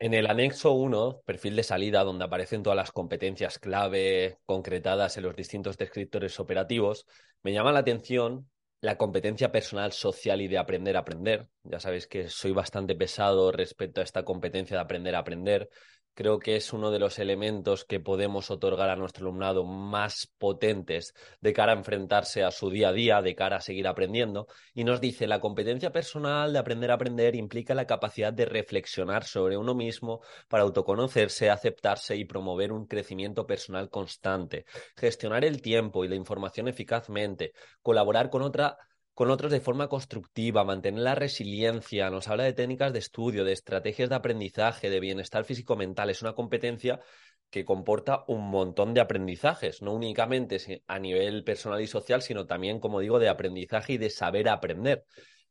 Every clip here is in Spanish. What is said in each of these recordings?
En el anexo 1, perfil de salida, donde aparecen todas las competencias clave concretadas en los distintos descriptores operativos, me llama la atención la competencia personal, social y de aprender a aprender. Ya sabéis que soy bastante pesado respecto a esta competencia de aprender a aprender creo que es uno de los elementos que podemos otorgar a nuestro alumnado más potentes de cara a enfrentarse a su día a día, de cara a seguir aprendiendo. Y nos dice, la competencia personal de aprender a aprender implica la capacidad de reflexionar sobre uno mismo para autoconocerse, aceptarse y promover un crecimiento personal constante, gestionar el tiempo y la información eficazmente, colaborar con otra con otros de forma constructiva, mantener la resiliencia, nos habla de técnicas de estudio, de estrategias de aprendizaje, de bienestar físico-mental. Es una competencia que comporta un montón de aprendizajes, no únicamente a nivel personal y social, sino también, como digo, de aprendizaje y de saber aprender,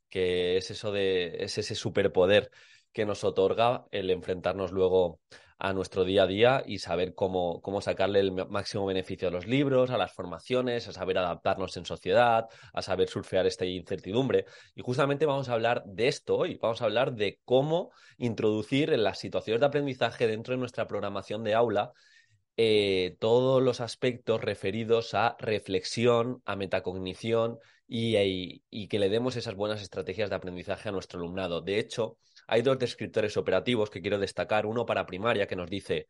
que es eso de, es ese superpoder que nos otorga el enfrentarnos luego a nuestro día a día y saber cómo, cómo sacarle el máximo beneficio a los libros, a las formaciones, a saber adaptarnos en sociedad, a saber surfear esta incertidumbre. Y justamente vamos a hablar de esto hoy, vamos a hablar de cómo introducir en las situaciones de aprendizaje dentro de nuestra programación de aula eh, todos los aspectos referidos a reflexión, a metacognición y, y, que le demos esas buenas estrategias de aprendizaje a nuestro alumnado. De hecho, hay dos descriptores operativos que quiero destacar. Uno para primaria que nos dice,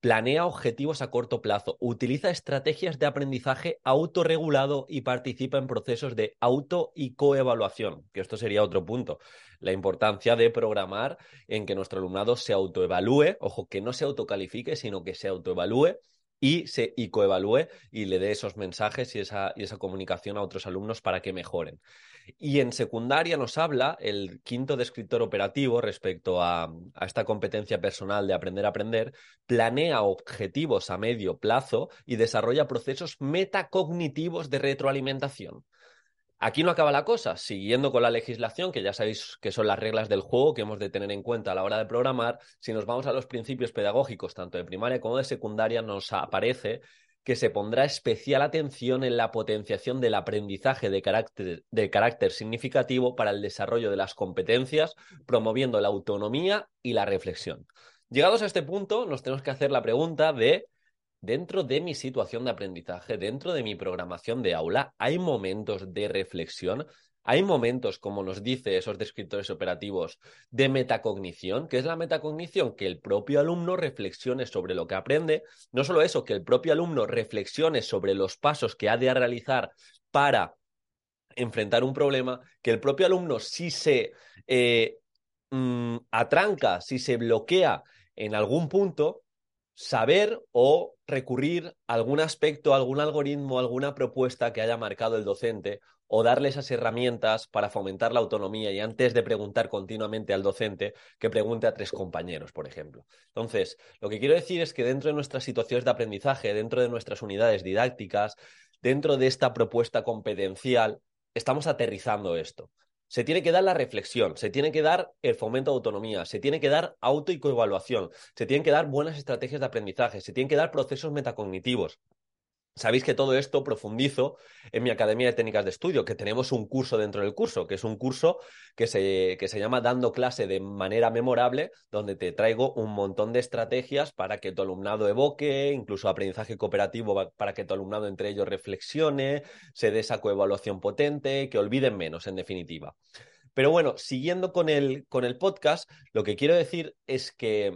planea objetivos a corto plazo, utiliza estrategias de aprendizaje autorregulado y participa en procesos de auto y coevaluación, que esto sería otro punto. La importancia de programar en que nuestro alumnado se autoevalúe, ojo, que no se autocalifique, sino que se autoevalúe y se y coevalúe y le dé esos mensajes y esa, y esa comunicación a otros alumnos para que mejoren. Y en secundaria nos habla el quinto descriptor operativo respecto a, esta competencia personal de aprender a aprender, planea objetivos a medio plazo y desarrolla procesos metacognitivos de retroalimentación. Aquí no acaba la cosa, siguiendo con la legislación, que ya sabéis que son las reglas del juego que hemos de tener en cuenta a la hora de programar, si nos vamos a los principios pedagógicos, tanto de primaria como de secundaria, nos aparece que se pondrá especial atención en la potenciación del aprendizaje de carácter, significativo para el desarrollo de las competencias, promoviendo la autonomía y la reflexión. Llegados a este punto, nos tenemos que hacer la pregunta de, dentro de mi situación de aprendizaje, dentro de mi programación de aula, ¿hay momentos de reflexión? Hay momentos, como nos dice esos descriptores operativos, de metacognición. ¿Qué es la metacognición? Que el propio alumno reflexione sobre lo que aprende. No solo eso, que el propio alumno reflexione sobre los pasos que ha de realizar para enfrentar un problema, que el propio alumno si se eh, mm, atranca, si se bloquea en algún punto, saber o recurrir a algún aspecto, algún algoritmo, alguna propuesta que haya marcado el docente o darle esas herramientas para fomentar la autonomía y antes de preguntar continuamente al docente, que pregunte a tres compañeros, por ejemplo. Entonces, lo que quiero decir es que dentro de nuestras situaciones de aprendizaje, dentro de nuestras unidades didácticas, dentro de esta propuesta competencial, estamos aterrizando esto. Se tiene que dar la reflexión, se tiene que dar el fomento de autonomía, se tiene que dar auto y coevaluación, se tienen que dar buenas estrategias de aprendizaje, se tienen que dar procesos metacognitivos, Sabéis que todo esto profundizo en mi Academia de Técnicas de Estudio, que tenemos un curso dentro del curso, que es un curso que se, que se llama Dando clase de manera memorable, donde te traigo un montón de estrategias para que tu alumnado evoque, incluso aprendizaje cooperativo para que tu alumnado entre ellos reflexione, se dé esa coevaluación potente, que olviden menos, en definitiva. Pero bueno, siguiendo con el, con el podcast, lo que quiero decir es que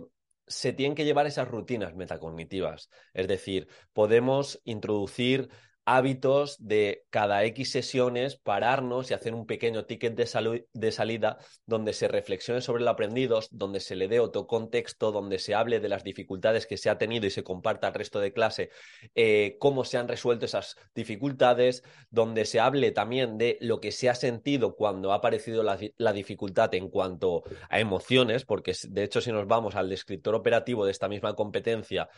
se tienen que llevar esas rutinas metacognitivas. Es decir, podemos introducir hábitos de cada X sesiones pararnos y hacer un pequeño ticket de, de, salida donde se reflexione sobre lo aprendido, donde se le dé otro contexto, donde se hable de las dificultades que se ha tenido y se comparta al resto de clase eh, cómo se han resuelto esas dificultades, donde se hable también de lo que se ha sentido cuando ha aparecido la, la dificultad en cuanto a emociones, porque de hecho si nos vamos al descriptor operativo de esta misma competencia,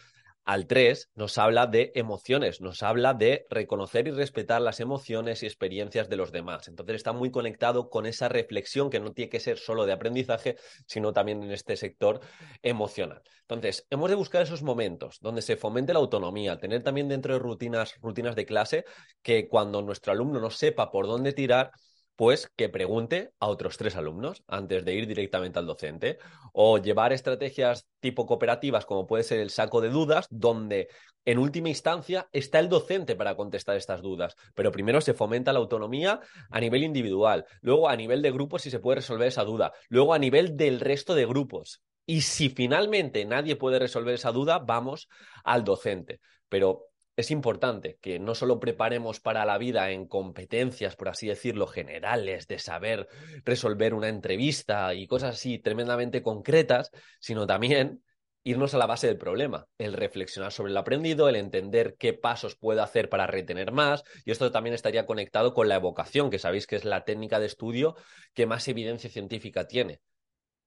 al 3 nos habla de emociones, nos habla de reconocer y respetar las emociones y experiencias de los demás. Entonces está muy conectado con esa reflexión que no tiene que ser solo de aprendizaje, sino también en este sector emocional. Entonces, hemos de buscar esos momentos donde se fomente la autonomía, tener también dentro de rutinas, rutinas de clase que cuando nuestro alumno no sepa por dónde tirar, pues que pregunte a otros tres alumnos antes de ir directamente al docente. O llevar estrategias tipo cooperativas, como puede ser el saco de dudas, donde en última instancia está el docente para contestar estas dudas. Pero primero se fomenta la autonomía a nivel individual, luego a nivel de grupos si se puede resolver esa duda, luego a nivel del resto de grupos. Y si finalmente nadie puede resolver esa duda, vamos al docente. Pero es importante que no solo preparemos para la vida en competencias, por así decirlo, generales, de saber resolver una entrevista y cosas así tremendamente concretas, sino también irnos a la base del problema, el reflexionar sobre el aprendido, el entender qué pasos puedo hacer para retener más, y esto también estaría conectado con la evocación, que sabéis que es la técnica de estudio que más evidencia científica tiene.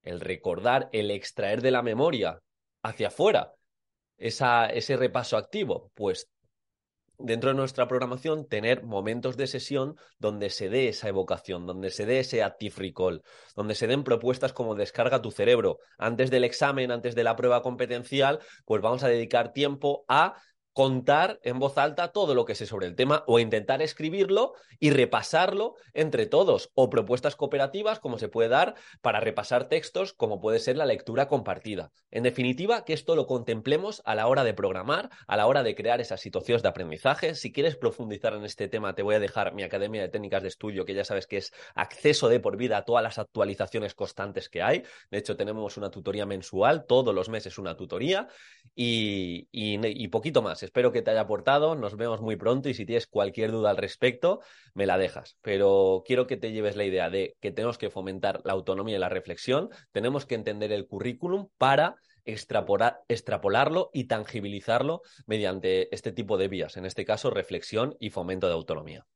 El recordar, el extraer de la memoria hacia afuera esa, ese repaso activo, pues dentro de nuestra programación tener momentos de sesión donde se dé esa evocación, donde se dé ese active recall, donde se den propuestas como descarga tu cerebro. Antes del examen, antes de la prueba competencial, pues vamos a dedicar tiempo a contar en voz alta todo lo que sé sobre el tema o intentar escribirlo y repasarlo entre todos o propuestas cooperativas como se puede dar para repasar textos como puede ser la lectura compartida. En definitiva, que esto lo contemplemos a la hora de programar, a la hora de crear esas situaciones de aprendizaje. Si quieres profundizar en este tema, te voy a dejar mi Academia de Técnicas de Estudio, que ya sabes que es acceso de por vida a todas las actualizaciones constantes que hay. De hecho, tenemos una tutoría mensual, todos los meses una tutoría y, y poquito más espero que te haya aportado, nos vemos muy pronto y si tienes cualquier duda al respecto, me la dejas. Pero quiero que te lleves la idea de que tenemos que fomentar la autonomía y la reflexión, tenemos que entender el currículum para extrapolarlo y tangibilizarlo mediante este tipo de vías, en este caso reflexión y fomento de autonomía.